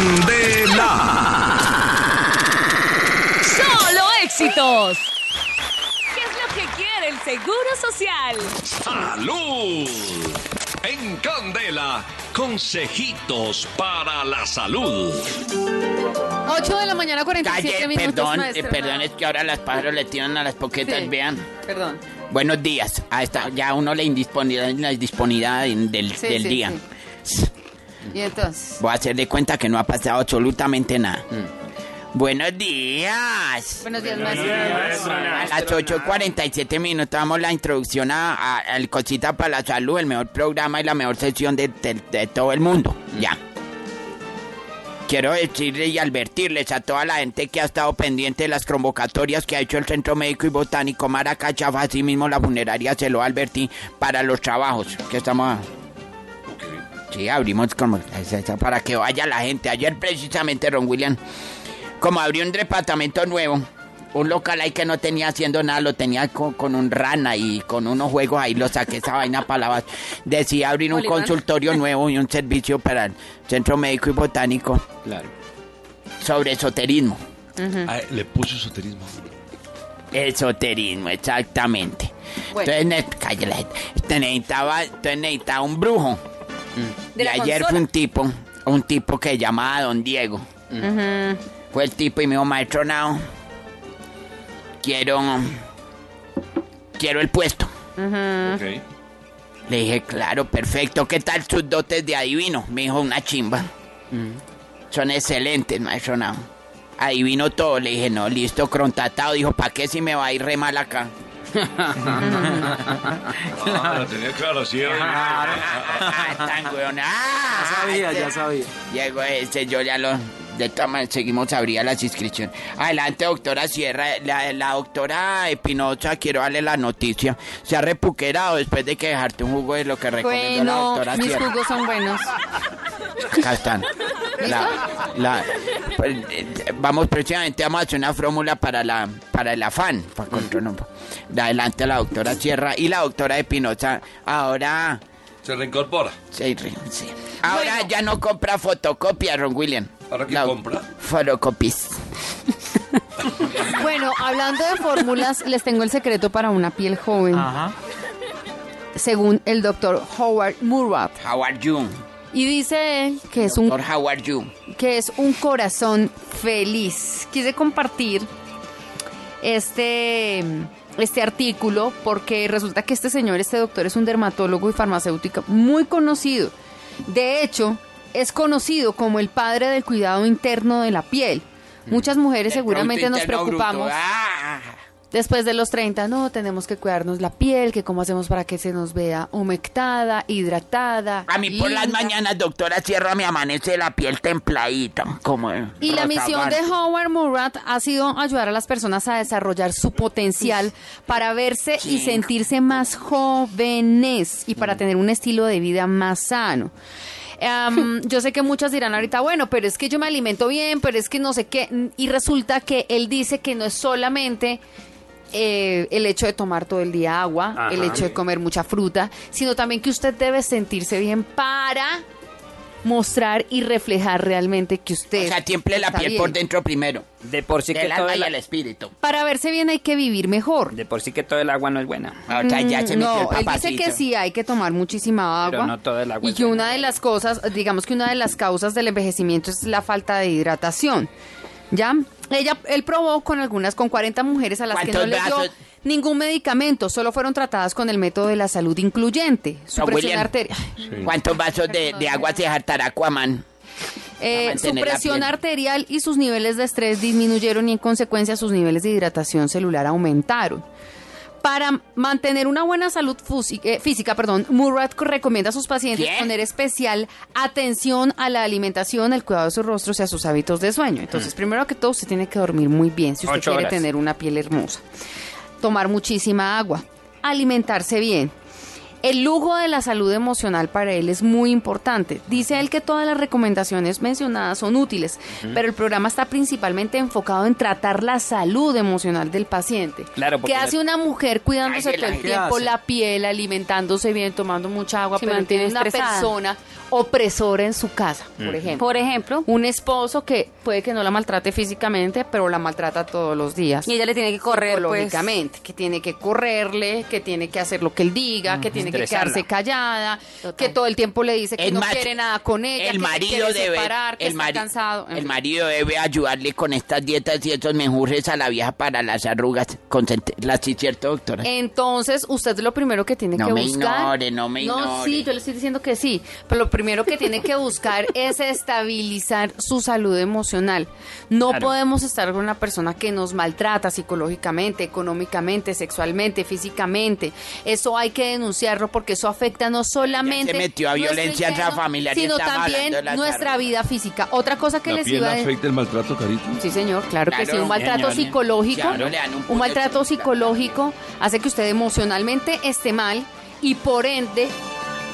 Candela. ¡Solo éxitos! ¿Qué es lo que quiere el Seguro Social? Salud. En Candela, consejitos para la salud. 8 de la mañana, 47 Calle, minutos, perdón, eh, perdón, es que ahora las pájaros le tiran a las poquetas, Sí. vean. Perdón. Buenos días. A esta, ya uno la indisponibilidad, la indisponibilidad del, Sí, del sí, día. Y entonces. Voy a hacer de cuenta que no ha pasado absolutamente nada. Buenos días. Buenos días, maestra. A las 8.47 minutos damos la introducción a, a- al Cosita para la Salud, el mejor programa y la mejor sesión de, de- de todo el mundo. Ya. Quiero decirles y advertirles a toda la gente que ha estado pendiente de las convocatorias que ha hecho el Centro Médico y Botánico Maracachafa, así mismo la funeraria se lo advertí para los trabajos que estamos... a- Sí, abrimos como para que vaya la gente. Ayer precisamente Ron William, como abrió un departamento nuevo, un local ahí que no tenía haciendo nada, lo tenía con, con un rana y con unos juegos ahí, lo saqué esa vaina para la. Decía abrir un consultorio nuevo y un servicio para el Centro Médico y Botánico Claro. sobre esoterismo. Ah, le puso esoterismo. Esoterismo, exactamente. Bueno. Entonces, necesitaba, entonces necesitaba un brujo. De y la ayer consola. fue un tipo, un tipo que llamaba Don Diego. Fue el tipo y me dijo, maestro Nao, quiero, quiero el puesto. Le dije, claro, perfecto, ¿qué tal sus dotes de adivino? Me dijo, una chimba. Son excelentes, maestro Nao. Adivino todo, le dije, no, listo, contratado. Dijo, ¿para qué si me va a ir re mal acá? Ah, la tenía claro, sí. Ah, tan weón. Ah, Ya sabía, este- ya sabía. Llegó ese, yo ya lo... De todas maneras, seguimos, abría las inscripciones. Adelante, doctora Sierra. La, la doctora Espinosa, quiero darle la noticia. Se ha repuquerado después de que dejarte un jugo de lo que recomendó la Bueno, doctora mis Sierra. jugos son buenos. Acá están. La, la- vamos, precisamente vamos a hacer una fórmula para la para el afán. Para un po- Adelante la doctora Sierra y la doctora Espinosa. Ahora... Se reincorpora. Sí, re- sí. Ahora ya no compra fotocopia, Ron William. ¿Ahora qué La- compra? Fotocopies. Bueno, hablando de fórmulas, les tengo el secreto para una piel joven. Ajá. Según el doctor Howard Murray. How are you? Y dice él que es un how are you? que es un corazón feliz. Quise compartir este, este artículo porque resulta que este señor, este doctor, es un dermatólogo y farmacéutico muy conocido. De hecho, es conocido como el padre del cuidado interno de la piel. Muchas mujeres seguramente nos preocupamos Ah. Después de los 30, no, tenemos que cuidarnos la piel, que cómo hacemos para que se nos vea humectada, hidratada. A mí por las mañanas, doctora Sierra, me amanece la piel templadita. Como Y la misión de Howard Murat ha sido ayudar a las personas a desarrollar su potencial para verse y sentirse más jóvenes y para tener un estilo de vida más sano. Am, yo sé que muchas dirán ahorita, bueno, pero es que yo me alimento bien, pero es que no sé qué. Y resulta que él dice que no es solamente eh, el hecho de tomar todo el día agua, el hecho de comer mucha fruta, sino también que usted debe sentirse bien para mostrar y reflejar realmente que usted O sea, tiemple la piel bien. por dentro primero. De por sí que todo alma el, y el espíritu. Para verse bien hay que vivir mejor. de por sí que todo el agua no es buena. O sea, ya se metió Mm, no, el él dice que sí hay que tomar muchísima agua. Pero no todo el agua Y es que buena. una de las cosas, digamos que una de las causas del envejecimiento es la falta de hidratación. ¿Ya? Ella, él probó con algunas, con 40 mujeres a las que no ¿Cuántos les dio brazos? ningún medicamento, solo fueron tratadas con el método de la salud incluyente, su Don presión William. arterial. ¿Cuántos vasos de, de agua se jartará Aquaman? Eh, su presión arterial y sus niveles de estrés disminuyeron y en consecuencia sus niveles de hidratación celular aumentaron. Para mantener una buena salud eh, física, perdón, Murat recomienda a sus pacientes ¿Qué? poner especial atención a la alimentación, el cuidado de sus rostros y a sus hábitos de sueño. Entonces, primero que todo, usted tiene que dormir muy bien si usted Ocho quiere horas. tener una piel hermosa. Tomar muchísima agua, alimentarse bien. El lujo de la salud emocional para él es muy importante. Dice él que todas las recomendaciones mencionadas son útiles, pero el programa está principalmente enfocado en tratar la salud emocional del paciente. Claro, porque ¿Qué hace una mujer cuidándose Ay, todo el ¿qué tiempo hace? la piel, alimentándose bien, tomando mucha agua, Se pero mantiene tiene una estresada. persona opresora en su casa, por ejemplo? Por ejemplo, Un esposo que puede que no la maltrate físicamente, pero la maltrata todos los días. y ella le tiene que correr, pues. Psicológicamente, que tiene que correrle, que tiene que hacer lo que él diga, que tiene que estresarla. quedarse callada, Total. que todo el tiempo le dice que no quiere nada con ella, el que se marido quiere debe separar, que el, está cansado. en el fin. marido debe ayudarle con estas dietas y estos menjurjes a la vieja para las arrugas consentirlas sí cierto doctora Entonces, usted lo primero que tiene No que me buscar. ignore, no me No, ignore. sí, yo le estoy diciendo que sí. Pero lo primero que tiene que buscar es estabilizar su salud emocional. No Claro. podemos estar con una persona que nos maltrata psicológicamente, económicamente, sexualmente, físicamente. Eso hay que denunciarlo porque eso afecta no solamente. se metió a violencia intrafamiliar Sino también nuestra vida física. Otra cosa que ¿La les piel iba a decir. afecta el maltrato, Carito? Sí, señor, claro, que sí. Un maltrato señor. psicológico, Claro, le dan un un, maltrato psicológico hace que usted emocionalmente esté mal y por ende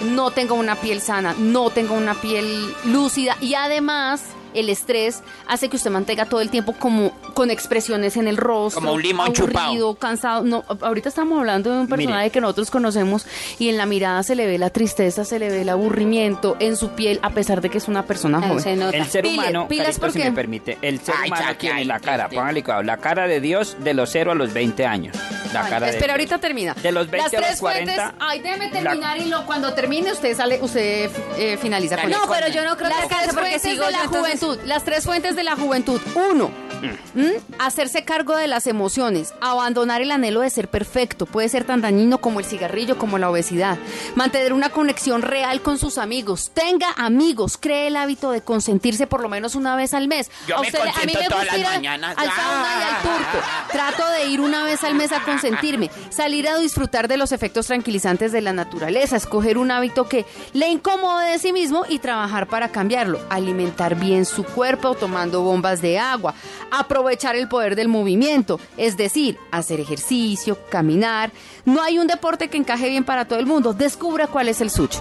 no tenga una piel sana, no tenga una piel lúcida y además el estrés hace que usted mantenga todo el tiempo como con expresiones en el rostro, Como un limón chupado. aburrido, cansado. No, ahorita estamos hablando de un personaje que nosotros conocemos y en la mirada se le ve la tristeza, se le ve el aburrimiento en su piel a pesar de que es una persona joven. se nota. El ser Pilas, humano, pilas Carito, si porque- me permite, el ser Ay, humano chaca, tiene ay, la cara, póngale cuidado, la cara de Dios de los 0 a los 20 años. La Ay, cara de espera, ahorita termina. De los 20 Las a los tres 40. fuentes. Ay, déjeme la- terminar y lo, cuando termine usted sale, usted eh, finaliza con Dale, eso. No, pero yo no creo que alcance tres porque sigo de yo, la entonces- juventud. Las tres fuentes de la juventud. Uno, ¿m? hacerse cargo de las emociones. Abandonar el anhelo de ser perfecto. Puede ser tan dañino como el cigarrillo, como la obesidad. Mantener una conexión real con sus amigos. Tenga amigos. Cree el hábito de consentirse por lo menos una vez al mes. Yo A usted a mí me gusta ir al- mañanas. al sauna y al turco. Trato de ir una vez al mes a consentirme, salir a disfrutar de los efectos tranquilizantes de la naturaleza, escoger un hábito que le incomode de sí mismo y trabajar para cambiarlo, alimentar bien su cuerpo tomando bombas de agua, aprovechar el poder del movimiento, es decir, hacer ejercicio, caminar. No hay un deporte que encaje bien para todo el mundo, descubra cuál es el suyo.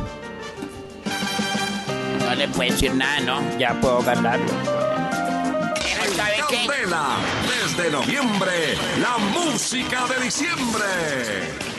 no le puede decir nada no Ya puedo ganarlo. ¿sabe qué? Desde noviembre, la música de diciembre.